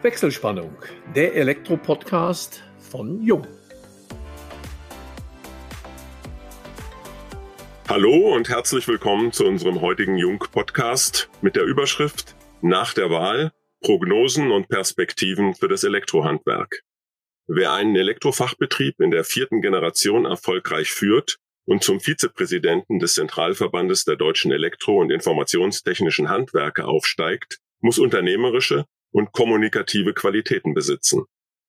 Wechselspannung, der Elektro-Podcast von Jung. Hallo und herzlich willkommen zu unserem heutigen Jung-Podcast mit der Überschrift Nach der Wahl Prognosen und Perspektiven für das Elektrohandwerk. Wer einen Elektrofachbetrieb in der vierten Generation erfolgreich führt und zum Vizepräsidenten des Zentralverbandes der deutschen Elektro- und Informationstechnischen Handwerke aufsteigt, muss unternehmerische und kommunikative Qualitäten besitzen.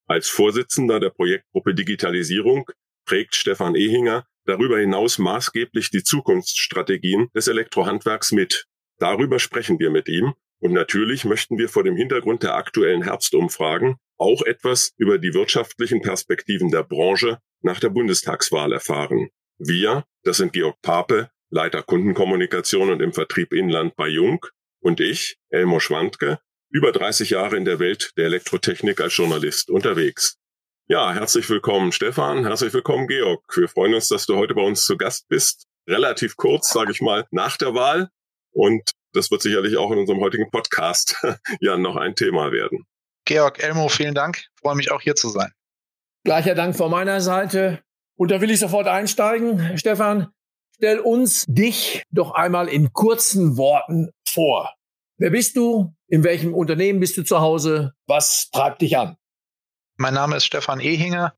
Als Vorsitzender der Projektgruppe Digitalisierung prägt Stefan Ehinger darüber hinaus maßgeblich die Zukunftsstrategien des Elektrohandwerks mit. Darüber sprechen wir mit ihm und natürlich möchten wir vor dem Hintergrund der aktuellen Herbstumfragen auch etwas über die wirtschaftlichen Perspektiven der Branche nach der Bundestagswahl erfahren. Wir, das sind Georg Pape, Leiter Kundenkommunikation und im Vertrieb Inland bei Jung und ich, Elmo Schwandke, über 30 Jahre in der Welt der Elektrotechnik als Journalist unterwegs. Ja, herzlich willkommen Stefan, herzlich willkommen Georg. Wir freuen uns, dass du heute bei uns zu Gast bist. Relativ kurz, sage ich mal, nach der Wahl. Und das wird sicherlich auch in unserem heutigen Podcast ja noch ein Thema werden. Georg, Elmo, vielen Dank. Ich freue mich auch hier zu sein. Gleicher Dank von meiner Seite. Und da will ich sofort einsteigen. Stefan, stell uns dich doch einmal in kurzen Worten vor. Wer bist du? In welchem Unternehmen bist du zu Hause? Was treibt dich an? Mein Name ist Stefan Ehinger,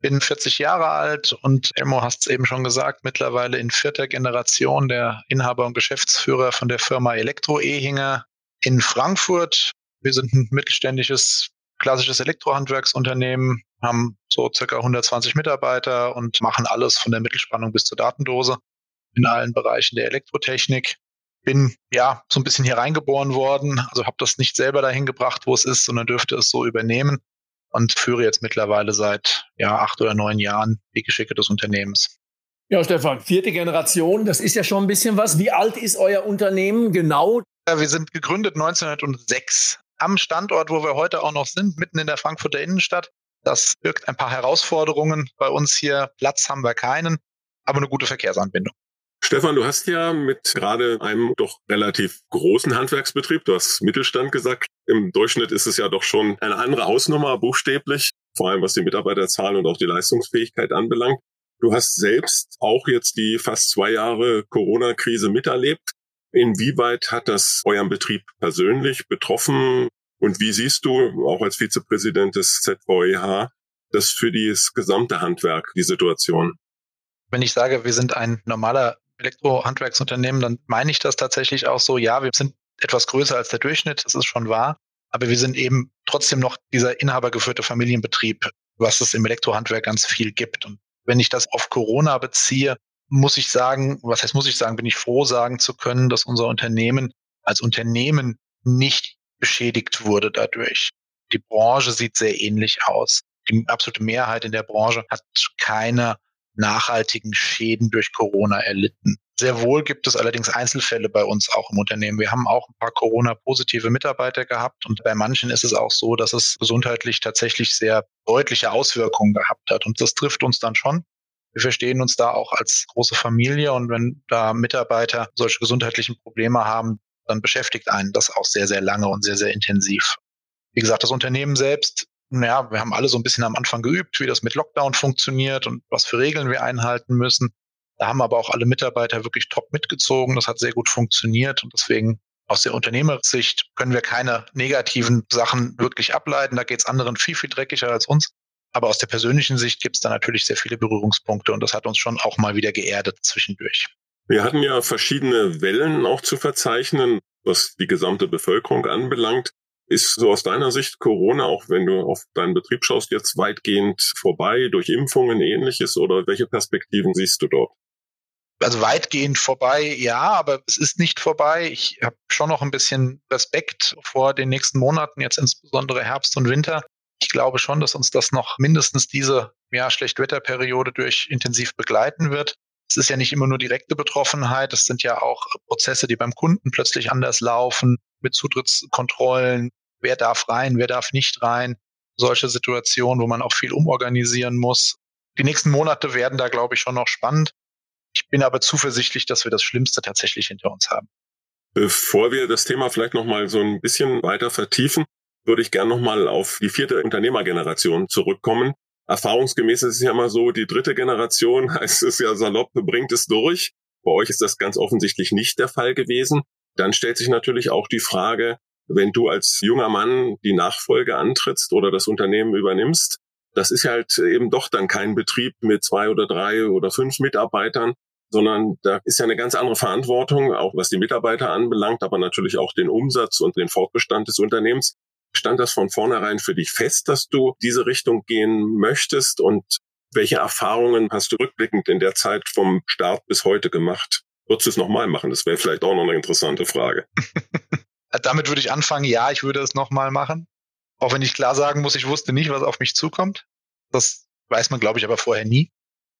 bin 40 Jahre alt und Elmo hast es eben schon gesagt, mittlerweile in vierter Generation der Inhaber und Geschäftsführer von der Firma Elektro Ehinger in Frankfurt. Wir sind ein mittelständisches, klassisches Elektrohandwerksunternehmen, haben so circa 120 Mitarbeiter und machen alles von der Mittelspannung bis zur Datendose in allen Bereichen der Elektrotechnik bin ja so ein bisschen hier reingeboren worden, also habe das nicht selber dahin gebracht, wo es ist, sondern dürfte es so übernehmen und führe jetzt mittlerweile seit ja acht oder neun Jahren die Geschicke des Unternehmens. Ja, Stefan, vierte Generation, das ist ja schon ein bisschen was. Wie alt ist euer Unternehmen genau? Ja, wir sind gegründet 1906 am Standort, wo wir heute auch noch sind, mitten in der Frankfurter Innenstadt. Das birgt ein paar Herausforderungen. Bei uns hier Platz haben wir keinen, aber eine gute Verkehrsanbindung. Stefan, du hast ja mit gerade einem doch relativ großen Handwerksbetrieb, du hast Mittelstand gesagt, im Durchschnitt ist es ja doch schon eine andere Hausnummer, buchstäblich, vor allem was die Mitarbeiterzahl und auch die Leistungsfähigkeit anbelangt. Du hast selbst auch jetzt die fast zwei Jahre Corona-Krise miterlebt. Inwieweit hat das euren Betrieb persönlich betroffen? Und wie siehst du, auch als Vizepräsident des ZVEH, das für das gesamte Handwerk, die Situation? Wenn ich sage, wir sind ein normaler Elektrohandwerksunternehmen, dann meine ich das tatsächlich auch so, ja, wir sind etwas größer als der Durchschnitt, das ist schon wahr, aber wir sind eben trotzdem noch dieser inhabergeführte Familienbetrieb, was es im Elektrohandwerk ganz viel gibt. Und wenn ich das auf Corona beziehe, muss ich sagen, was heißt muss ich sagen, bin ich froh sagen zu können, dass unser Unternehmen als Unternehmen nicht beschädigt wurde dadurch. Die Branche sieht sehr ähnlich aus. Die absolute Mehrheit in der Branche hat keine nachhaltigen Schäden durch Corona erlitten. Sehr wohl gibt es allerdings Einzelfälle bei uns auch im Unternehmen. Wir haben auch ein paar Corona-positive Mitarbeiter gehabt und bei manchen ist es auch so, dass es gesundheitlich tatsächlich sehr deutliche Auswirkungen gehabt hat. Und das trifft uns dann schon. Wir verstehen uns da auch als große Familie und wenn da Mitarbeiter solche gesundheitlichen Probleme haben, dann beschäftigt einen das auch sehr, sehr lange und sehr, sehr intensiv. Wie gesagt, das Unternehmen selbst naja, wir haben alle so ein bisschen am Anfang geübt, wie das mit Lockdown funktioniert und was für Regeln wir einhalten müssen. Da haben aber auch alle Mitarbeiter wirklich top mitgezogen. Das hat sehr gut funktioniert und deswegen aus der Unternehmersicht können wir keine negativen Sachen wirklich ableiten. Da geht es anderen viel, viel dreckiger als uns. Aber aus der persönlichen Sicht gibt es da natürlich sehr viele Berührungspunkte und das hat uns schon auch mal wieder geerdet zwischendurch. Wir hatten ja verschiedene Wellen auch zu verzeichnen, was die gesamte Bevölkerung anbelangt. Ist so aus deiner Sicht Corona, auch wenn du auf deinen Betrieb schaust, jetzt weitgehend vorbei durch Impfungen ähnliches oder welche Perspektiven siehst du dort? Also weitgehend vorbei, ja, aber es ist nicht vorbei. Ich habe schon noch ein bisschen Respekt vor den nächsten Monaten, jetzt insbesondere Herbst und Winter. Ich glaube schon, dass uns das noch mindestens diese ja, Schlechtwetterperiode durch intensiv begleiten wird. Es ist ja nicht immer nur direkte Betroffenheit, es sind ja auch Prozesse, die beim Kunden plötzlich anders laufen, mit Zutrittskontrollen, wer darf rein, wer darf nicht rein. Solche Situationen, wo man auch viel umorganisieren muss. Die nächsten Monate werden da, glaube ich, schon noch spannend. Ich bin aber zuversichtlich, dass wir das Schlimmste tatsächlich hinter uns haben. Bevor wir das Thema vielleicht noch mal so ein bisschen weiter vertiefen, würde ich gerne nochmal auf die vierte Unternehmergeneration zurückkommen. Erfahrungsgemäß ist es ja immer so, die dritte Generation, heißt es ja salopp, bringt es durch. Bei euch ist das ganz offensichtlich nicht der Fall gewesen. Dann stellt sich natürlich auch die Frage, wenn du als junger Mann die Nachfolge antrittst oder das Unternehmen übernimmst, das ist halt eben doch dann kein Betrieb mit zwei oder drei oder fünf Mitarbeitern, sondern da ist ja eine ganz andere Verantwortung, auch was die Mitarbeiter anbelangt, aber natürlich auch den Umsatz und den Fortbestand des Unternehmens. Stand das von vornherein für dich fest, dass du diese Richtung gehen möchtest und welche Erfahrungen hast du rückblickend in der Zeit vom Start bis heute gemacht? Würdest du es nochmal machen? Das wäre vielleicht auch noch eine interessante Frage. Damit würde ich anfangen, ja, ich würde es nochmal machen. Auch wenn ich klar sagen muss, ich wusste nicht, was auf mich zukommt. Das weiß man, glaube ich, aber vorher nie.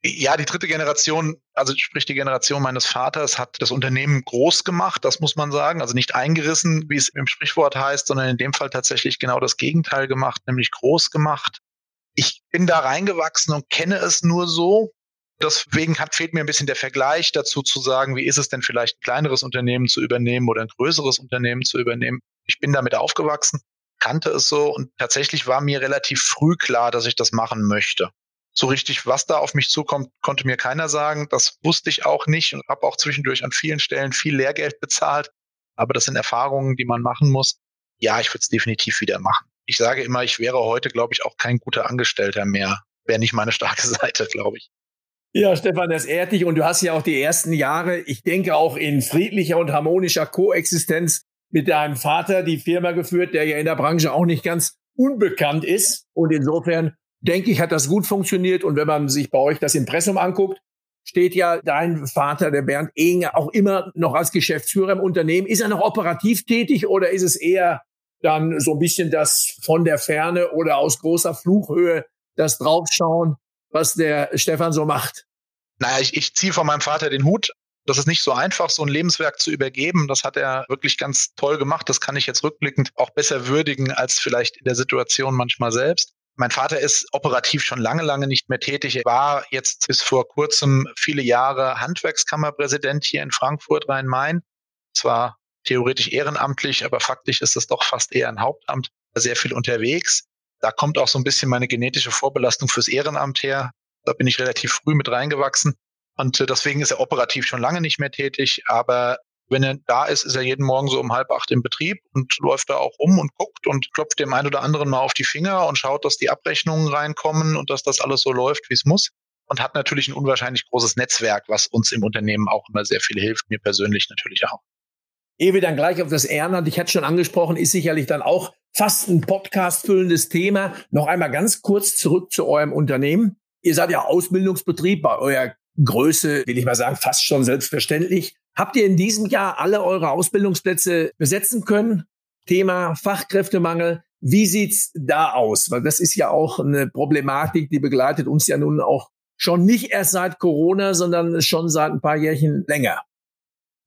Ja, die dritte Generation, also sprich die Generation meines Vaters, hat das Unternehmen groß gemacht, das muss man sagen. Also nicht eingerissen, wie es im Sprichwort heißt, sondern in dem Fall tatsächlich genau das Gegenteil gemacht, nämlich groß gemacht. Ich bin da reingewachsen und kenne es nur so. Deswegen hat, fehlt mir ein bisschen der Vergleich dazu zu sagen, wie ist es denn vielleicht ein kleineres Unternehmen zu übernehmen oder ein größeres Unternehmen zu übernehmen. Ich bin damit aufgewachsen, kannte es so und tatsächlich war mir relativ früh klar, dass ich das machen möchte. So richtig, was da auf mich zukommt, konnte mir keiner sagen. Das wusste ich auch nicht und habe auch zwischendurch an vielen Stellen viel Lehrgeld bezahlt. Aber das sind Erfahrungen, die man machen muss. Ja, ich würde es definitiv wieder machen. Ich sage immer, ich wäre heute, glaube ich, auch kein guter Angestellter mehr. Wäre nicht meine starke Seite, glaube ich. Ja, Stefan, das ehrt dich und du hast ja auch die ersten Jahre, ich denke auch in friedlicher und harmonischer Koexistenz mit deinem Vater die Firma geführt, der ja in der Branche auch nicht ganz unbekannt ist. Und insofern denke ich, hat das gut funktioniert. Und wenn man sich bei euch das Impressum anguckt, steht ja dein Vater, der Bernd Ehinger, auch immer noch als Geschäftsführer im Unternehmen. Ist er noch operativ tätig oder ist es eher dann so ein bisschen das von der Ferne oder aus großer Flughöhe das Draufschauen, was der Stefan so macht? Naja, ich, ich ziehe von meinem Vater den Hut. Das ist nicht so einfach, so ein Lebenswerk zu übergeben. Das hat er wirklich ganz toll gemacht. Das kann ich jetzt rückblickend auch besser würdigen als vielleicht in der Situation manchmal selbst. Mein Vater ist operativ schon lange, lange nicht mehr tätig. Er war jetzt bis vor kurzem viele Jahre Handwerkskammerpräsident hier in Frankfurt, Rhein-Main. Zwar theoretisch ehrenamtlich, aber faktisch ist es doch fast eher ein Hauptamt. Sehr viel unterwegs. Da kommt auch so ein bisschen meine genetische Vorbelastung fürs Ehrenamt her. Da bin ich relativ früh mit reingewachsen. Und äh, deswegen ist er operativ schon lange nicht mehr tätig, aber wenn er da ist, ist er jeden Morgen so um halb acht im Betrieb und läuft da auch um und guckt und klopft dem einen oder anderen mal auf die Finger und schaut, dass die Abrechnungen reinkommen und dass das alles so läuft, wie es muss. Und hat natürlich ein unwahrscheinlich großes Netzwerk, was uns im Unternehmen auch immer sehr viel hilft, mir persönlich natürlich auch. Ehe wir dann gleich auf das Ehrenamt, ich hatte schon angesprochen, ist sicherlich dann auch fast ein Podcast füllendes Thema. Noch einmal ganz kurz zurück zu eurem Unternehmen. Ihr seid ja Ausbildungsbetrieb bei eurer Größe, will ich mal sagen, fast schon selbstverständlich. Habt ihr in diesem Jahr alle eure Ausbildungsplätze besetzen können? Thema Fachkräftemangel. Wie sieht's da aus? Weil das ist ja auch eine Problematik, die begleitet uns ja nun auch schon nicht erst seit Corona, sondern schon seit ein paar Jährchen länger.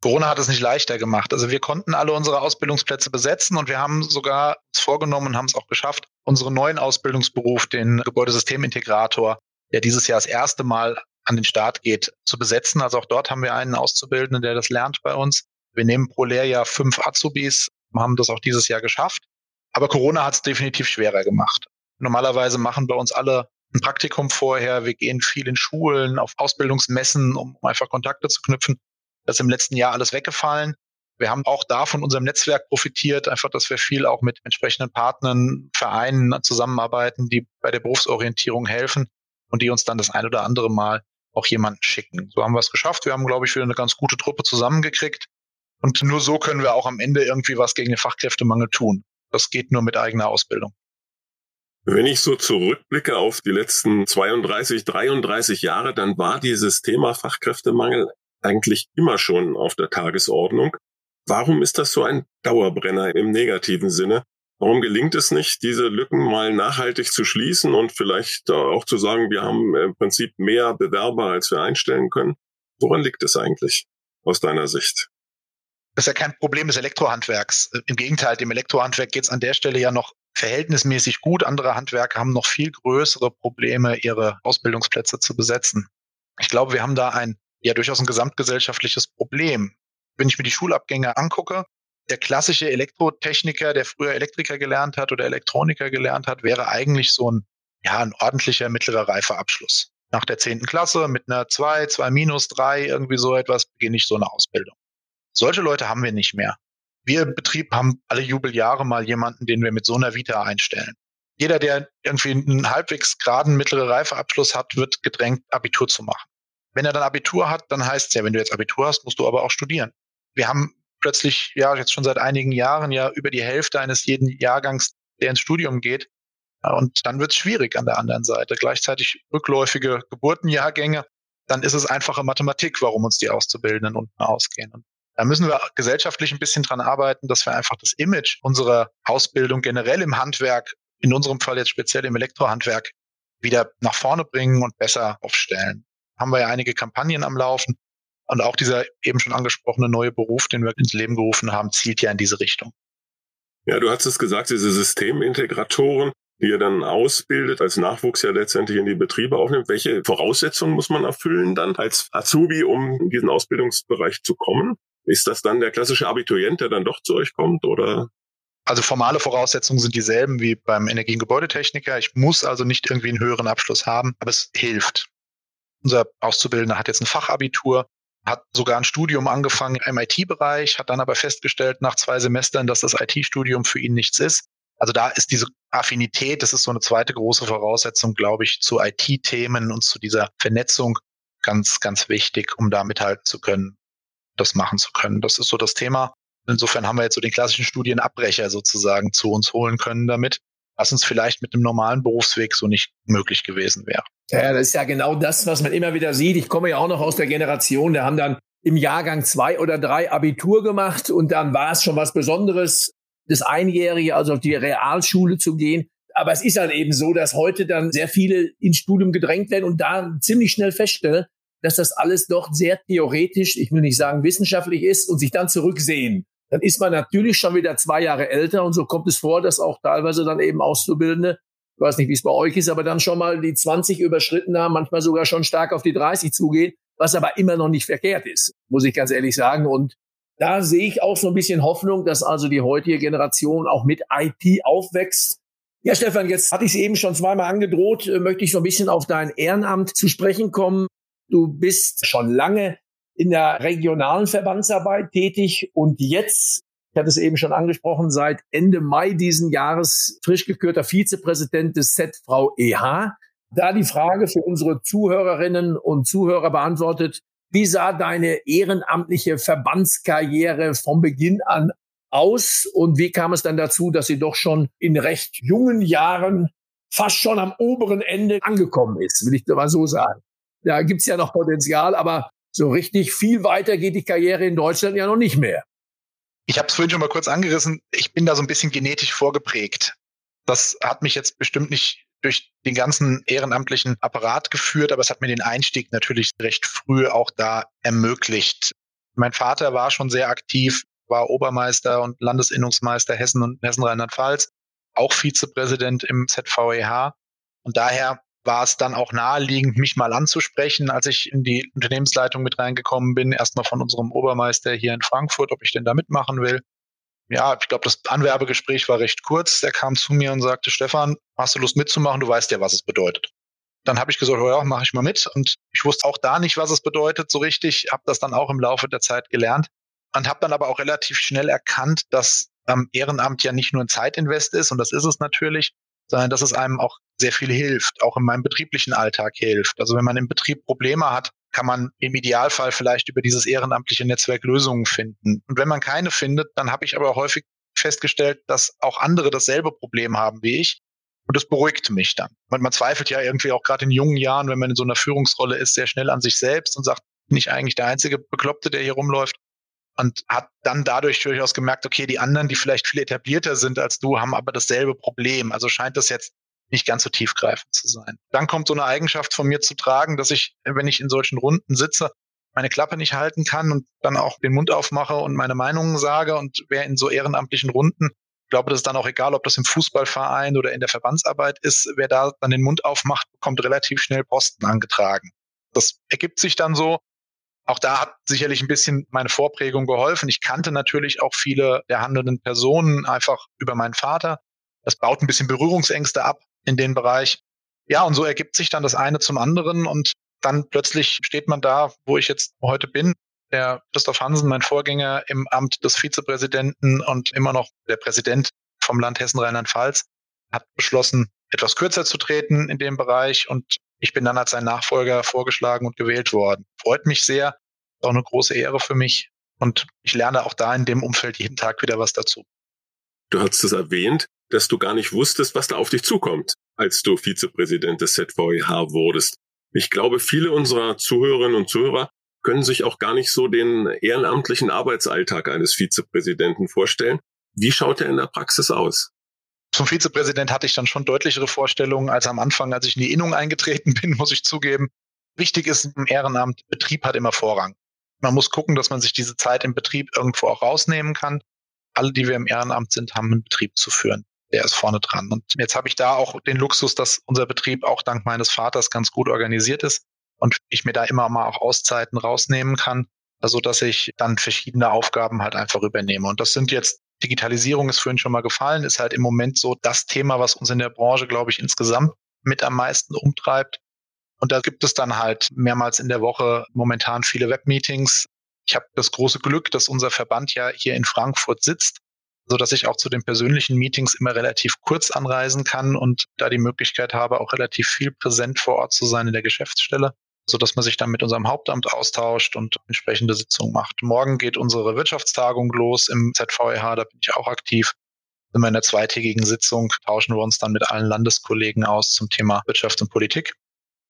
Corona hat es nicht leichter gemacht. Also wir konnten alle unsere Ausbildungsplätze besetzen und wir haben sogar vorgenommen und haben es auch geschafft, unseren neuen Ausbildungsberuf, den Gebäudesystemintegrator, der dieses Jahr das erste Mal an den Start geht, zu besetzen. Also auch dort haben wir einen Auszubildenden, der das lernt bei uns. Wir nehmen pro Lehrjahr fünf Azubis, haben das auch dieses Jahr geschafft. Aber Corona hat es definitiv schwerer gemacht. Normalerweise machen bei uns alle ein Praktikum vorher. Wir gehen viel in Schulen, auf Ausbildungsmessen, um einfach Kontakte zu knüpfen. Das ist im letzten Jahr alles weggefallen. Wir haben auch da von unserem Netzwerk profitiert, einfach, dass wir viel auch mit entsprechenden Partnern, Vereinen zusammenarbeiten, die bei der Berufsorientierung helfen und die uns dann das ein oder andere Mal auch jemanden schicken. So haben wir es geschafft. Wir haben, glaube ich, wieder eine ganz gute Truppe zusammengekriegt. Und nur so können wir auch am Ende irgendwie was gegen den Fachkräftemangel tun. Das geht nur mit eigener Ausbildung. Wenn ich so zurückblicke auf die letzten 32, 33 Jahre, dann war dieses Thema Fachkräftemangel eigentlich immer schon auf der Tagesordnung. Warum ist das so ein Dauerbrenner im negativen Sinne? Warum gelingt es nicht, diese Lücken mal nachhaltig zu schließen und vielleicht auch zu sagen, wir haben im Prinzip mehr Bewerber, als wir einstellen können? Woran liegt es eigentlich aus deiner Sicht? Das ist ja kein Problem des Elektrohandwerks. Im Gegenteil, dem Elektrohandwerk geht es an der Stelle ja noch verhältnismäßig gut. Andere Handwerker haben noch viel größere Probleme, ihre Ausbildungsplätze zu besetzen. Ich glaube, wir haben da ein ja durchaus ein gesamtgesellschaftliches Problem. Wenn ich mir die Schulabgänge angucke, der klassische Elektrotechniker, der früher Elektriker gelernt hat oder Elektroniker gelernt hat, wäre eigentlich so ein, ja, ein ordentlicher mittlerer Reifeabschluss. Nach der zehnten Klasse mit einer zwei, zwei minus drei, irgendwie so etwas, beginne ich so eine Ausbildung. Solche Leute haben wir nicht mehr. Wir im Betrieb haben alle Jubeljahre mal jemanden, den wir mit so einer Vita einstellen. Jeder, der irgendwie einen halbwegs geraden mittlere Reifeabschluss hat, wird gedrängt, Abitur zu machen. Wenn er dann Abitur hat, dann heißt es ja, wenn du jetzt Abitur hast, musst du aber auch studieren. Wir haben plötzlich, ja, jetzt schon seit einigen Jahren ja über die Hälfte eines jeden Jahrgangs, der ins Studium geht. Und dann wird es schwierig an der anderen Seite. Gleichzeitig rückläufige Geburtenjahrgänge, dann ist es einfache Mathematik, warum uns die Auszubildenden unten ausgehen. Und da müssen wir gesellschaftlich ein bisschen dran arbeiten, dass wir einfach das Image unserer Ausbildung generell im Handwerk, in unserem Fall jetzt speziell im Elektrohandwerk, wieder nach vorne bringen und besser aufstellen. Haben wir ja einige Kampagnen am Laufen. Und auch dieser eben schon angesprochene neue Beruf, den wir ins Leben gerufen haben, zielt ja in diese Richtung. Ja, du hast es gesagt, diese Systemintegratoren, die ihr dann ausbildet, als Nachwuchs ja letztendlich in die Betriebe aufnimmt. Welche Voraussetzungen muss man erfüllen dann als Azubi, um in diesen Ausbildungsbereich zu kommen? Ist das dann der klassische Abiturient, der dann doch zu euch kommt oder? Also formale Voraussetzungen sind dieselben wie beim Energie- und Gebäudetechniker. Ich muss also nicht irgendwie einen höheren Abschluss haben, aber es hilft. Unser Auszubildender hat jetzt ein Fachabitur, hat sogar ein Studium angefangen im IT-Bereich, hat dann aber festgestellt nach zwei Semestern, dass das IT-Studium für ihn nichts ist. Also da ist diese Affinität, das ist so eine zweite große Voraussetzung, glaube ich, zu IT-Themen und zu dieser Vernetzung ganz, ganz wichtig, um da mithalten zu können, das machen zu können. Das ist so das Thema. Insofern haben wir jetzt so den klassischen Studienabbrecher sozusagen zu uns holen können damit, was uns vielleicht mit einem normalen Berufsweg so nicht möglich gewesen wäre. Ja, das ist ja genau das, was man immer wieder sieht. Ich komme ja auch noch aus der Generation, da haben dann im Jahrgang zwei oder drei Abitur gemacht und dann war es schon was Besonderes, das Einjährige, also auf die Realschule zu gehen. Aber es ist halt eben so, dass heute dann sehr viele ins Studium gedrängt werden und da ziemlich schnell feststellen, dass das alles doch sehr theoretisch, ich will nicht sagen wissenschaftlich ist und sich dann zurücksehen. Dann ist man natürlich schon wieder zwei Jahre älter und so kommt es vor, dass auch teilweise dann eben Auszubildende ich weiß nicht, wie es bei euch ist, aber dann schon mal die 20 überschritten haben, manchmal sogar schon stark auf die 30 zugehen, was aber immer noch nicht verkehrt ist, muss ich ganz ehrlich sagen. Und da sehe ich auch so ein bisschen Hoffnung, dass also die heutige Generation auch mit IT aufwächst. Ja, Stefan, jetzt hatte ich es eben schon zweimal angedroht, äh, möchte ich so ein bisschen auf dein Ehrenamt zu sprechen kommen. Du bist schon lange in der regionalen Verbandsarbeit tätig und jetzt ich hatte es eben schon angesprochen, seit Ende Mai diesen Jahres frisch gekürter Vizepräsident des ZVEH. Da die Frage für unsere Zuhörerinnen und Zuhörer beantwortet, wie sah deine ehrenamtliche Verbandskarriere vom Beginn an aus und wie kam es dann dazu, dass sie doch schon in recht jungen Jahren fast schon am oberen Ende angekommen ist, will ich mal so sagen. Da gibt's ja noch Potenzial, aber so richtig viel weiter geht die Karriere in Deutschland ja noch nicht mehr. Ich habe es vorhin schon mal kurz angerissen. Ich bin da so ein bisschen genetisch vorgeprägt. Das hat mich jetzt bestimmt nicht durch den ganzen ehrenamtlichen Apparat geführt, aber es hat mir den Einstieg natürlich recht früh auch da ermöglicht. Mein Vater war schon sehr aktiv, war Obermeister und Landesinnungsmeister Hessen und Hessen-Rheinland-Pfalz, auch Vizepräsident im ZVEH. Und daher war es dann auch naheliegend, mich mal anzusprechen, als ich in die Unternehmensleitung mit reingekommen bin, erstmal von unserem Obermeister hier in Frankfurt, ob ich denn da mitmachen will. Ja, ich glaube, das Anwerbegespräch war recht kurz. Der kam zu mir und sagte, Stefan, hast du Lust mitzumachen? Du weißt ja, was es bedeutet. Dann habe ich gesagt, oh ja, mache ich mal mit. Und ich wusste auch da nicht, was es bedeutet so richtig. Habe das dann auch im Laufe der Zeit gelernt und habe dann aber auch relativ schnell erkannt, dass am Ehrenamt ja nicht nur ein Zeitinvest ist, und das ist es natürlich, sondern dass es einem auch sehr viel hilft, auch in meinem betrieblichen Alltag hilft. Also wenn man im Betrieb Probleme hat, kann man im Idealfall vielleicht über dieses ehrenamtliche Netzwerk Lösungen finden. Und wenn man keine findet, dann habe ich aber häufig festgestellt, dass auch andere dasselbe Problem haben wie ich. Und das beruhigt mich dann. Und man zweifelt ja irgendwie auch gerade in jungen Jahren, wenn man in so einer Führungsrolle ist, sehr schnell an sich selbst und sagt, bin ich eigentlich der einzige Bekloppte, der hier rumläuft? Und hat dann dadurch durchaus gemerkt, okay, die anderen, die vielleicht viel etablierter sind als du, haben aber dasselbe Problem. Also scheint das jetzt nicht ganz so tiefgreifend zu sein. Dann kommt so eine Eigenschaft von mir zu tragen, dass ich, wenn ich in solchen Runden sitze, meine Klappe nicht halten kann und dann auch den Mund aufmache und meine Meinungen sage. Und wer in so ehrenamtlichen Runden, ich glaube, das ist dann auch egal, ob das im Fußballverein oder in der Verbandsarbeit ist, wer da dann den Mund aufmacht, bekommt relativ schnell Posten angetragen. Das ergibt sich dann so Auch da hat sicherlich ein bisschen meine Vorprägung geholfen. Ich kannte natürlich auch viele der handelnden Personen einfach über meinen Vater. Das baut ein bisschen Berührungsängste ab in den Bereich. Ja, und so ergibt sich dann das eine zum anderen und dann plötzlich steht man da, wo ich jetzt heute bin. Der Christoph Hansen, mein Vorgänger im Amt des Vizepräsidenten und immer noch der Präsident vom Land Hessen-Rheinland-Pfalz, hat beschlossen, etwas kürzer zu treten in dem Bereich und ich bin dann als sein Nachfolger vorgeschlagen und gewählt worden. Freut mich sehr, auch eine große Ehre für mich und ich lerne auch da in dem Umfeld jeden Tag wieder was dazu. Du hast es erwähnt, dass du gar nicht wusstest, was da auf dich zukommt, als du Vizepräsident des ZVEH wurdest. Ich glaube, viele unserer Zuhörerinnen und Zuhörer können sich auch gar nicht so den ehrenamtlichen Arbeitsalltag eines Vizepräsidenten vorstellen. Wie schaut er in der Praxis aus? Zum Vizepräsident hatte ich dann schon deutlichere Vorstellungen als am Anfang, als ich in die Innung eingetreten bin, muss ich zugeben. Wichtig ist im Ehrenamt, Betrieb hat immer Vorrang. Man muss gucken, dass man sich diese Zeit im Betrieb irgendwo auch rausnehmen kann. Alle, die wir im Ehrenamt sind, haben einen Betrieb zu führen der ist vorne dran. Und jetzt habe ich da auch den Luxus, dass unser Betrieb auch dank meines Vaters ganz gut organisiert ist und ich mir da immer mal auch Auszeiten rausnehmen kann, also dass ich dann verschiedene Aufgaben halt einfach übernehme. Und das sind jetzt Digitalisierung ist vorhin schon mal gefallen, ist halt im Moment so das Thema, was uns in der Branche, glaube ich, insgesamt mit am meisten umtreibt. Und da gibt es dann halt mehrmals in der Woche momentan viele Webmeetings. Ich habe das große Glück, dass unser Verband ja hier in Frankfurt sitzt so dass ich auch zu den persönlichen Meetings immer relativ kurz anreisen kann und da die Möglichkeit habe, auch relativ viel präsent vor Ort zu sein in der Geschäftsstelle, so dass man sich dann mit unserem Hauptamt austauscht und entsprechende Sitzungen macht. Morgen geht unsere Wirtschaftstagung los im ZVEH, da bin ich auch aktiv. Sind in der zweitägigen Sitzung, tauschen wir uns dann mit allen Landeskollegen aus zum Thema Wirtschaft und Politik,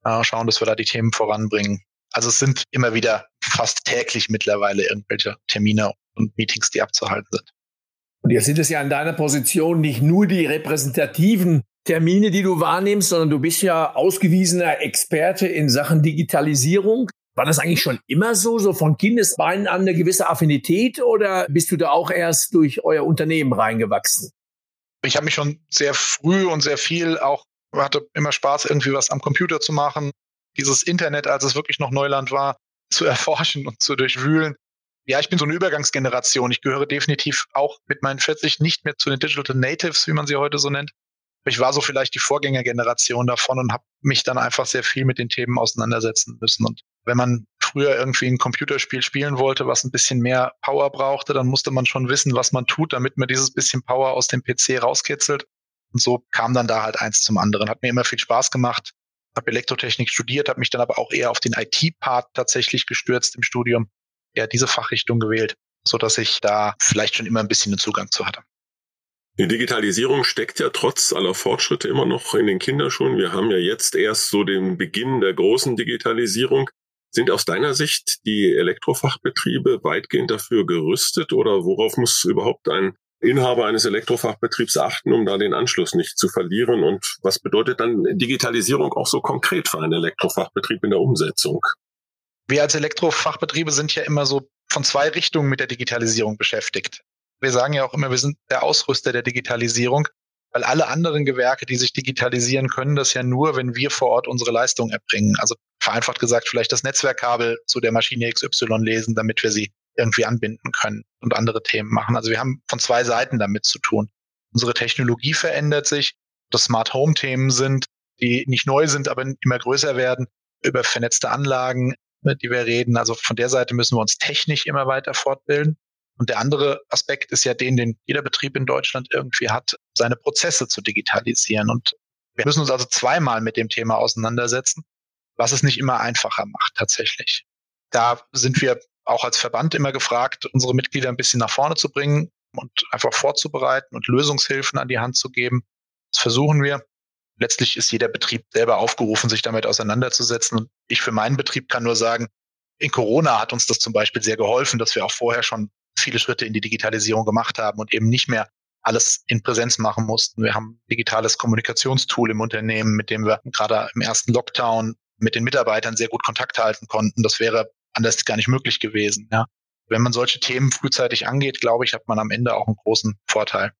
äh, schauen, dass wir da die Themen voranbringen. Also es sind immer wieder fast täglich mittlerweile irgendwelche Termine und Meetings, die abzuhalten sind. Und jetzt sind es ja in deiner Position nicht nur die repräsentativen Termine, die du wahrnimmst, sondern du bist ja ausgewiesener Experte in Sachen Digitalisierung. War das eigentlich schon immer so, so von Kindesbeinen an eine gewisse Affinität oder bist du da auch erst durch euer Unternehmen reingewachsen? Ich habe mich schon sehr früh und sehr viel auch, hatte immer Spaß, irgendwie was am Computer zu machen. Dieses Internet, als es wirklich noch Neuland war, zu erforschen und zu durchwühlen ja, ich bin so eine Übergangsgeneration. Ich gehöre definitiv auch mit meinen 40 nicht mehr zu den Digital Natives, wie man sie heute so nennt. Ich war so vielleicht die Vorgängergeneration davon und habe mich dann einfach sehr viel mit den Themen auseinandersetzen müssen. Und wenn man früher irgendwie ein Computerspiel spielen wollte, was ein bisschen mehr Power brauchte, dann musste man schon wissen, was man tut, damit man dieses bisschen Power aus dem PC rauskitzelt. Und so kam dann da halt eins zum anderen. Hat mir immer viel Spaß gemacht. Habe Elektrotechnik studiert, habe mich dann aber auch eher auf den IT-Part tatsächlich gestürzt im Studium ja diese Fachrichtung gewählt, so dass ich da vielleicht schon immer ein bisschen den Zugang zu hatte. Die Digitalisierung steckt ja trotz aller Fortschritte immer noch in den Kinderschuhen. Wir haben ja jetzt erst so den Beginn der großen Digitalisierung. Sind aus deiner Sicht die Elektrofachbetriebe weitgehend dafür gerüstet oder worauf muss überhaupt ein Inhaber eines Elektrofachbetriebs achten, um da den Anschluss nicht zu verlieren? Und was bedeutet dann Digitalisierung auch so konkret für einen Elektrofachbetrieb in der Umsetzung? Wir als Elektrofachbetriebe sind ja immer so von zwei Richtungen mit der Digitalisierung beschäftigt. Wir sagen ja auch immer, wir sind der Ausrüster der Digitalisierung, weil alle anderen Gewerke, die sich digitalisieren, können das ja nur, wenn wir vor Ort unsere Leistung erbringen. Also vereinfacht gesagt, vielleicht das Netzwerkkabel zu der Maschine XY lesen, damit wir sie irgendwie anbinden können und andere Themen machen. Also wir haben von zwei Seiten damit zu tun. Unsere Technologie verändert sich, das Smart Home Themen sind, die nicht neu sind, aber immer größer werden, über vernetzte Anlagen, die wir reden. Also von der Seite müssen wir uns technisch immer weiter fortbilden. Und der andere Aspekt ist ja den, den jeder Betrieb in Deutschland irgendwie hat, seine Prozesse zu digitalisieren. Und wir müssen uns also zweimal mit dem Thema auseinandersetzen, was es nicht immer einfacher macht tatsächlich. Da sind wir auch als Verband immer gefragt, unsere Mitglieder ein bisschen nach vorne zu bringen und einfach vorzubereiten und Lösungshilfen an die Hand zu geben. Das versuchen wir letztlich ist jeder Betrieb selber aufgerufen, sich damit auseinanderzusetzen. Und ich für meinen Betrieb kann nur sagen, in Corona hat uns das zum Beispiel sehr geholfen, dass wir auch vorher schon viele Schritte in die Digitalisierung gemacht haben und eben nicht mehr alles in Präsenz machen mussten. Wir haben ein digitales Kommunikationstool im Unternehmen, mit dem wir gerade im ersten Lockdown mit den Mitarbeitern sehr gut Kontakt halten konnten. Das wäre anders gar nicht möglich gewesen. Ja. Wenn man solche Themen frühzeitig angeht, glaube ich, hat man am Ende auch einen großen Vorteil.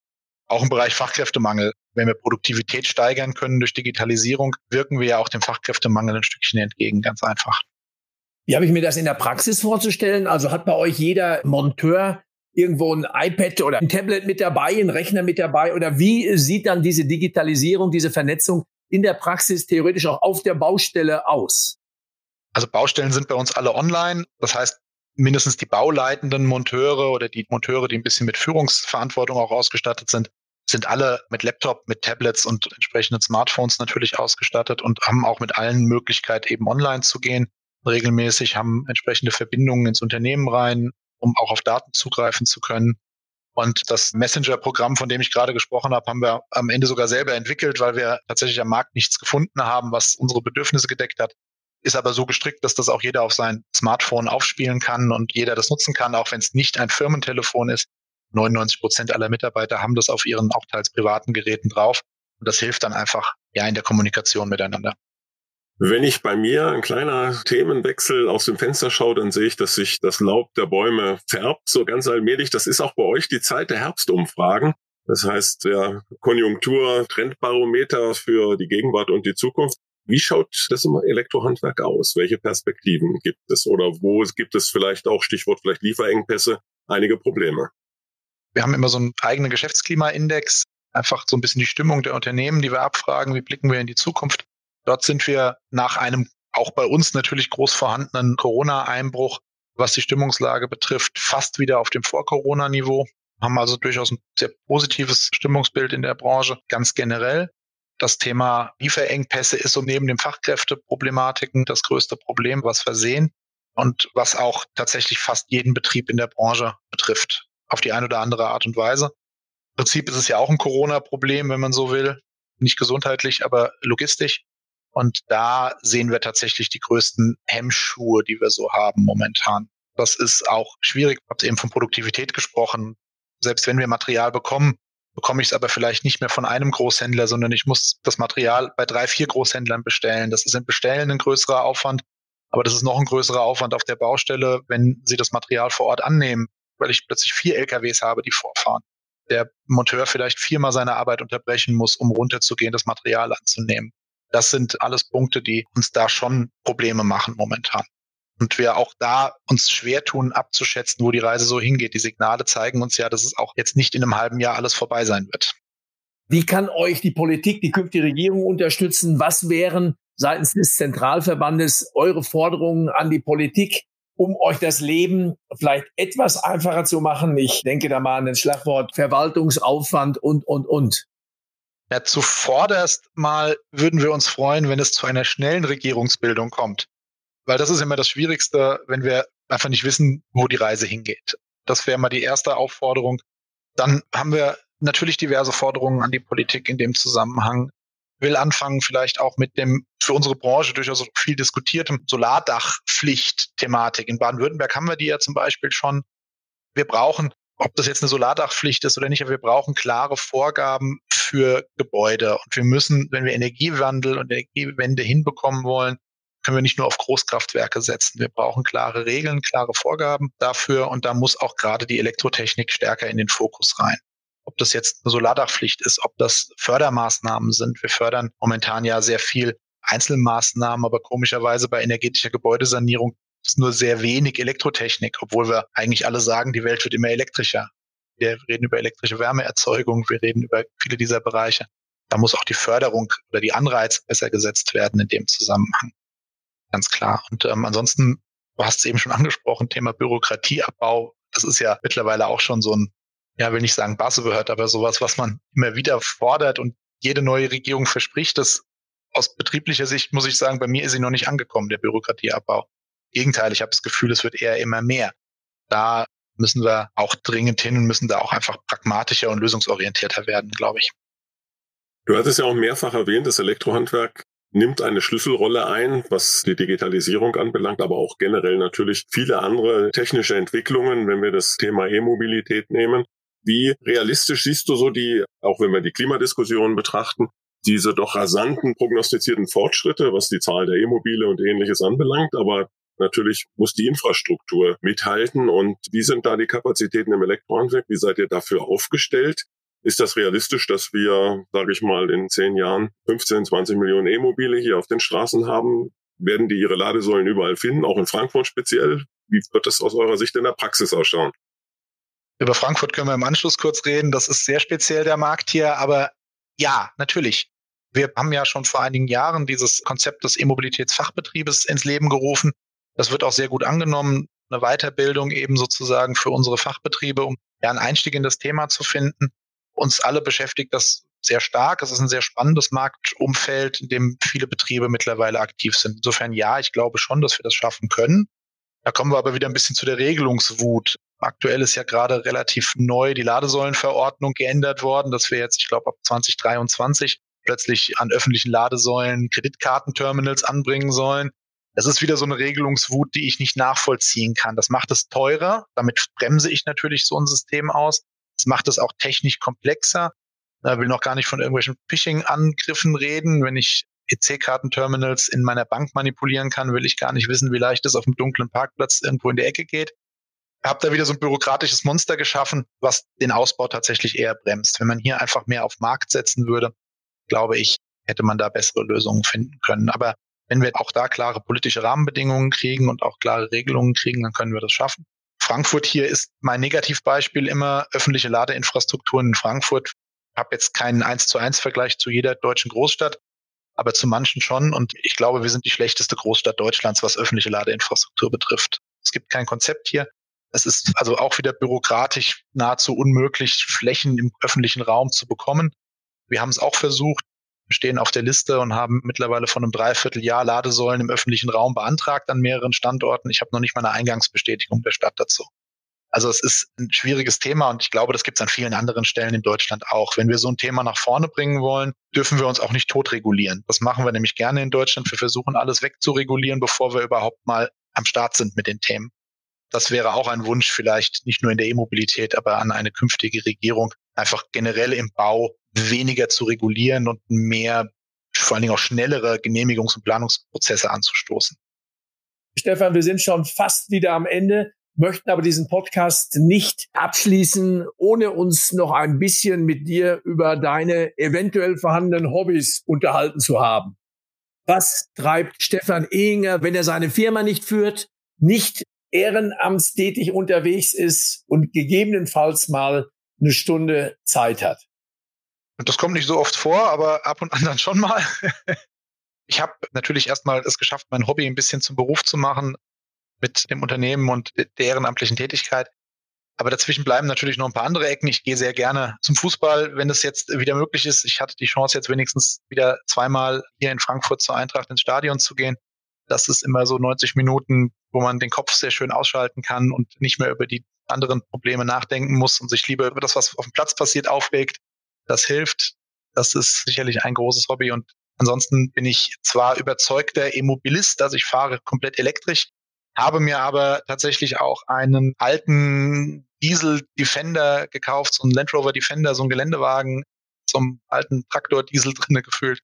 Auch im Bereich Fachkräftemangel. Wenn wir Produktivität steigern können durch Digitalisierung, wirken wir ja auch dem Fachkräftemangel ein Stückchen entgegen, ganz einfach. Wie habe ich mir das in der Praxis vorzustellen? Also hat bei euch jeder Monteur irgendwo ein iPad oder ein Tablet mit dabei, ein Rechner mit dabei? Oder wie sieht dann diese Digitalisierung, diese Vernetzung in der Praxis theoretisch auch auf der Baustelle aus? Also Baustellen sind bei uns alle online. Das heißt, mindestens die bauleitenden Monteure oder die Monteure, die ein bisschen mit Führungsverantwortung auch ausgestattet sind, sind alle mit Laptop, mit Tablets und entsprechenden Smartphones natürlich ausgestattet und haben auch mit allen Möglichkeiten eben online zu gehen, regelmäßig, haben entsprechende Verbindungen ins Unternehmen rein, um auch auf Daten zugreifen zu können. Und das Messenger-Programm, von dem ich gerade gesprochen habe, haben wir am Ende sogar selber entwickelt, weil wir tatsächlich am Markt nichts gefunden haben, was unsere Bedürfnisse gedeckt hat. Ist aber so gestrickt, dass das auch jeder auf sein Smartphone aufspielen kann und jeder das nutzen kann, auch wenn es nicht ein Firmentelefon ist. 99 Prozent aller Mitarbeiter haben das auf ihren auch teils privaten Geräten drauf. Und das hilft dann einfach ja in der Kommunikation miteinander. Wenn ich bei mir ein kleiner Themenwechsel aus dem Fenster schaue, dann sehe ich, dass sich das Laub der Bäume färbt, so ganz allmählich. Das ist auch bei euch die Zeit der Herbstumfragen. Das heißt, der Konjunktur, Trendbarometer für die Gegenwart und die Zukunft. Wie schaut das im Elektrohandwerk aus? Welche Perspektiven gibt es? Oder wo gibt es vielleicht auch, Stichwort vielleicht Lieferengpässe, einige Probleme? Wir haben immer so einen eigenen Geschäftsklimaindex, einfach so ein bisschen die Stimmung der Unternehmen, die wir abfragen. Wie blicken wir in die Zukunft? Dort sind wir nach einem auch bei uns natürlich groß vorhandenen Corona-Einbruch, was die Stimmungslage betrifft, fast wieder auf dem Vor-Corona-Niveau. Haben also durchaus ein sehr positives Stimmungsbild in der Branche, ganz generell. Das Thema Lieferengpässe ist so neben den Fachkräfteproblematiken das größte Problem, was wir sehen und was auch tatsächlich fast jeden Betrieb in der Branche betrifft, auf die eine oder andere Art und Weise. Im Prinzip ist es ja auch ein Corona-Problem, wenn man so will. Nicht gesundheitlich, aber logistisch. Und da sehen wir tatsächlich die größten Hemmschuhe, die wir so haben momentan. Das ist auch schwierig. Ich habe eben von Produktivität gesprochen. Selbst wenn wir Material bekommen, bekomme ich es aber vielleicht nicht mehr von einem Großhändler, sondern ich muss das Material bei drei, vier Großhändlern bestellen. Das ist im Bestellen ein größerer Aufwand, aber das ist noch ein größerer Aufwand auf der Baustelle, wenn Sie das Material vor Ort annehmen, weil ich plötzlich vier LKWs habe, die vorfahren. Der Monteur vielleicht viermal seine Arbeit unterbrechen muss, um runterzugehen, das Material anzunehmen. Das sind alles Punkte, die uns da schon Probleme machen momentan. Und wir auch da uns schwer tun, abzuschätzen, wo die Reise so hingeht. Die Signale zeigen uns ja, dass es auch jetzt nicht in einem halben Jahr alles vorbei sein wird. Wie kann euch die Politik, die künftige Regierung unterstützen? Was wären seitens des Zentralverbandes eure Forderungen an die Politik, um euch das Leben vielleicht etwas einfacher zu machen? Ich denke da mal an das Schlagwort Verwaltungsaufwand und, und, und. Ja, zuvorderst mal würden wir uns freuen, wenn es zu einer schnellen Regierungsbildung kommt. Weil das ist immer das Schwierigste, wenn wir einfach nicht wissen, wo die Reise hingeht. Das wäre mal die erste Aufforderung. Dann haben wir natürlich diverse Forderungen an die Politik in dem Zusammenhang. Will anfangen vielleicht auch mit dem für unsere Branche durchaus viel diskutierten Solardachpflicht-Thematik. In Baden-Württemberg haben wir die ja zum Beispiel schon. Wir brauchen ob das jetzt eine Solardachpflicht ist oder nicht, aber wir brauchen klare Vorgaben für Gebäude. Und wir müssen, wenn wir Energiewandel und Energiewende hinbekommen wollen, können wir nicht nur auf Großkraftwerke setzen. Wir brauchen klare Regeln, klare Vorgaben dafür. Und da muss auch gerade die Elektrotechnik stärker in den Fokus rein. Ob das jetzt eine Solardachpflicht ist, ob das Fördermaßnahmen sind. Wir fördern momentan ja sehr viel Einzelmaßnahmen, aber komischerweise bei energetischer Gebäudesanierung ist nur sehr wenig Elektrotechnik, obwohl wir eigentlich alle sagen, die Welt wird immer elektrischer. Wir reden über elektrische Wärmeerzeugung, wir reden über viele dieser Bereiche. Da muss auch die Förderung oder die Anreize besser gesetzt werden in dem Zusammenhang. Ganz klar. Und ähm, ansonsten, du hast es eben schon angesprochen, Thema Bürokratieabbau. Das ist ja mittlerweile auch schon so ein, ja, will nicht sagen Buzzword, aber sowas, was man immer wieder fordert und jede neue Regierung verspricht. Das aus betrieblicher Sicht muss ich sagen, bei mir ist sie noch nicht angekommen, der Bürokratieabbau. Gegenteil, ich habe das Gefühl, es wird eher immer mehr. Da müssen wir auch dringend hin und müssen da auch einfach pragmatischer und lösungsorientierter werden, glaube ich. Du hattest ja auch mehrfach erwähnt, das Elektrohandwerk nimmt eine Schlüsselrolle ein, was die Digitalisierung anbelangt, aber auch generell natürlich viele andere technische Entwicklungen, wenn wir das Thema E-Mobilität nehmen. Wie realistisch siehst du so die, auch wenn wir die Klimadiskussion betrachten, diese doch rasanten prognostizierten Fortschritte, was die Zahl der E-Mobile und ähnliches anbelangt, aber Natürlich muss die Infrastruktur mithalten. Und wie sind da die Kapazitäten im Elektrohandwerk? Wie seid ihr dafür aufgestellt? Ist das realistisch, dass wir, sage ich mal, in zehn Jahren 15, 20 Millionen E-Mobile hier auf den Straßen haben? Werden die ihre Ladesäulen überall finden, auch in Frankfurt speziell? Wie wird das aus eurer Sicht in der Praxis ausschauen? Über Frankfurt können wir im Anschluss kurz reden. Das ist sehr speziell der Markt hier, aber ja, natürlich. Wir haben ja schon vor einigen Jahren dieses Konzept des E-Mobilitätsfachbetriebes ins Leben gerufen. Das wird auch sehr gut angenommen. Eine Weiterbildung eben sozusagen für unsere Fachbetriebe, um ja einen Einstieg in das Thema zu finden. Uns alle beschäftigt das sehr stark. Es ist ein sehr spannendes Marktumfeld, in dem viele Betriebe mittlerweile aktiv sind. Insofern ja, ich glaube schon, dass wir das schaffen können. Da kommen wir aber wieder ein bisschen zu der Regelungswut. Aktuell ist ja gerade relativ neu die Ladesäulenverordnung geändert worden, dass wir jetzt, ich glaube, ab 2023 plötzlich an öffentlichen Ladesäulen Kreditkartenterminals anbringen sollen. Das ist wieder so eine Regelungswut, die ich nicht nachvollziehen kann. Das macht es teurer. Damit bremse ich natürlich so ein System aus. Das macht es auch technisch komplexer. Da will noch gar nicht von irgendwelchen Phishing-Angriffen reden. Wenn ich EC-Kartenterminals in meiner Bank manipulieren kann, will ich gar nicht wissen, wie leicht es auf einem dunklen Parkplatz irgendwo in der Ecke geht. Ich habe da wieder so ein bürokratisches Monster geschaffen, was den Ausbau tatsächlich eher bremst. Wenn man hier einfach mehr auf Markt setzen würde, glaube ich, hätte man da bessere Lösungen finden können. Aber wenn wir auch da klare politische Rahmenbedingungen kriegen und auch klare Regelungen kriegen, dann können wir das schaffen. Frankfurt hier ist mein Negativbeispiel immer öffentliche Ladeinfrastrukturen in Frankfurt. Ich habe jetzt keinen 1 zu 1 Vergleich zu jeder deutschen Großstadt, aber zu manchen schon. Und ich glaube, wir sind die schlechteste Großstadt Deutschlands, was öffentliche Ladeinfrastruktur betrifft. Es gibt kein Konzept hier. Es ist also auch wieder bürokratisch nahezu unmöglich, Flächen im öffentlichen Raum zu bekommen. Wir haben es auch versucht, stehen auf der Liste und haben mittlerweile von einem Dreivierteljahr Ladesäulen im öffentlichen Raum beantragt an mehreren Standorten. Ich habe noch nicht mal eine Eingangsbestätigung der Stadt dazu. Also es ist ein schwieriges Thema und ich glaube, das gibt es an vielen anderen Stellen in Deutschland auch. Wenn wir so ein Thema nach vorne bringen wollen, dürfen wir uns auch nicht totregulieren. Das machen wir nämlich gerne in Deutschland. Wir versuchen alles wegzuregulieren, bevor wir überhaupt mal am Start sind mit den Themen. Das wäre auch ein Wunsch vielleicht nicht nur in der E-Mobilität, aber an eine künftige Regierung, einfach generell im Bau weniger zu regulieren und mehr, vor allen Dingen auch schnellere Genehmigungs- und Planungsprozesse anzustoßen. Stefan, wir sind schon fast wieder am Ende, möchten aber diesen Podcast nicht abschließen, ohne uns noch ein bisschen mit dir über deine eventuell vorhandenen Hobbys unterhalten zu haben. Was treibt Stefan Ehinger, wenn er seine Firma nicht führt, nicht ehrenamtstätig unterwegs ist und gegebenenfalls mal eine Stunde Zeit hat. Das kommt nicht so oft vor, aber ab und an dann schon mal. Ich habe natürlich erstmal es geschafft, mein Hobby ein bisschen zum Beruf zu machen mit dem Unternehmen und der ehrenamtlichen Tätigkeit. Aber dazwischen bleiben natürlich noch ein paar andere Ecken. Ich gehe sehr gerne zum Fußball, wenn es jetzt wieder möglich ist. Ich hatte die Chance, jetzt wenigstens wieder zweimal hier in Frankfurt zur Eintracht ins Stadion zu gehen. Das ist immer so 90 Minuten, wo man den Kopf sehr schön ausschalten kann und nicht mehr über die anderen Probleme nachdenken muss und sich lieber über das, was auf dem Platz passiert, aufregt. Das hilft. Das ist sicherlich ein großes Hobby. Und ansonsten bin ich zwar überzeugter Immobilist, also ich fahre komplett elektrisch, habe mir aber tatsächlich auch einen alten Diesel Defender gekauft, so einen Land Rover Defender, so einen Geländewagen, zum alten Traktor Diesel drinne gefühlt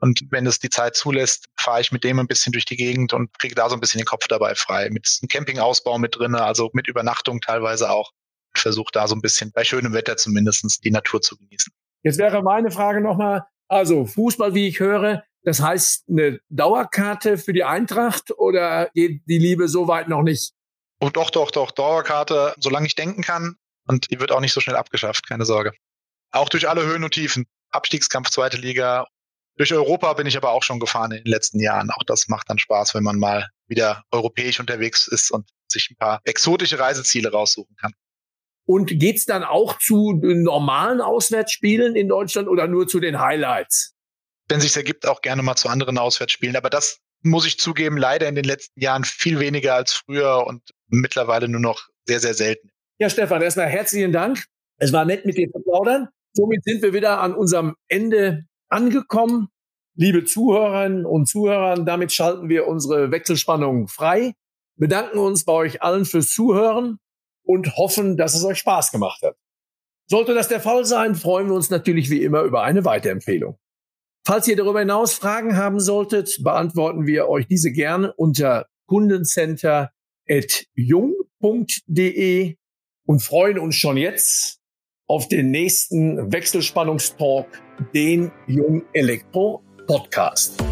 und wenn es die Zeit zulässt, fahre ich mit dem ein bisschen durch die Gegend und kriege da so ein bisschen den Kopf dabei frei. Mit einem Campingausbau mit drin, also mit Übernachtung teilweise auch. Versuche da so ein bisschen bei schönem Wetter zumindestens die Natur zu genießen. Jetzt wäre meine Frage nochmal, also Fußball, wie ich höre, das heißt eine Dauerkarte für die Eintracht oder geht die Liebe so weit noch nicht? Oh, doch, doch, doch, Dauerkarte, solange ich denken kann. Und die wird auch nicht so schnell abgeschafft, keine Sorge. Auch durch alle Höhen und Tiefen. Abstiegskampf zweite Liga durch Europa bin ich aber auch schon gefahren in den letzten Jahren. Auch das macht dann Spaß, wenn man mal wieder europäisch unterwegs ist und sich ein paar exotische Reiseziele raussuchen kann. Und geht's dann auch zu normalen Auswärtsspielen in Deutschland oder nur zu den Highlights? Wenn sich ergibt, auch gerne mal zu anderen Auswärtsspielen. Aber das muss ich zugeben, leider in den letzten Jahren viel weniger als früher und mittlerweile nur noch sehr, sehr selten. Ja, Stefan, erstmal herzlichen Dank. Es war nett, mit dir zu plaudern. Somit sind wir wieder an unserem Ende angekommen. Liebe Zuhörerinnen und Zuhörer, damit schalten wir unsere Wechselspannung frei, bedanken uns bei euch allen fürs Zuhören und hoffen, dass es euch Spaß gemacht hat. Sollte das der Fall sein, freuen wir uns natürlich wie immer über eine Weiterempfehlung. Falls ihr darüber hinaus Fragen haben solltet, beantworten wir euch diese gerne unter kundencenter.jung.de und freuen uns schon jetzt auf den nächsten Wechselspannungstalk, den Jung Elektro Podcast.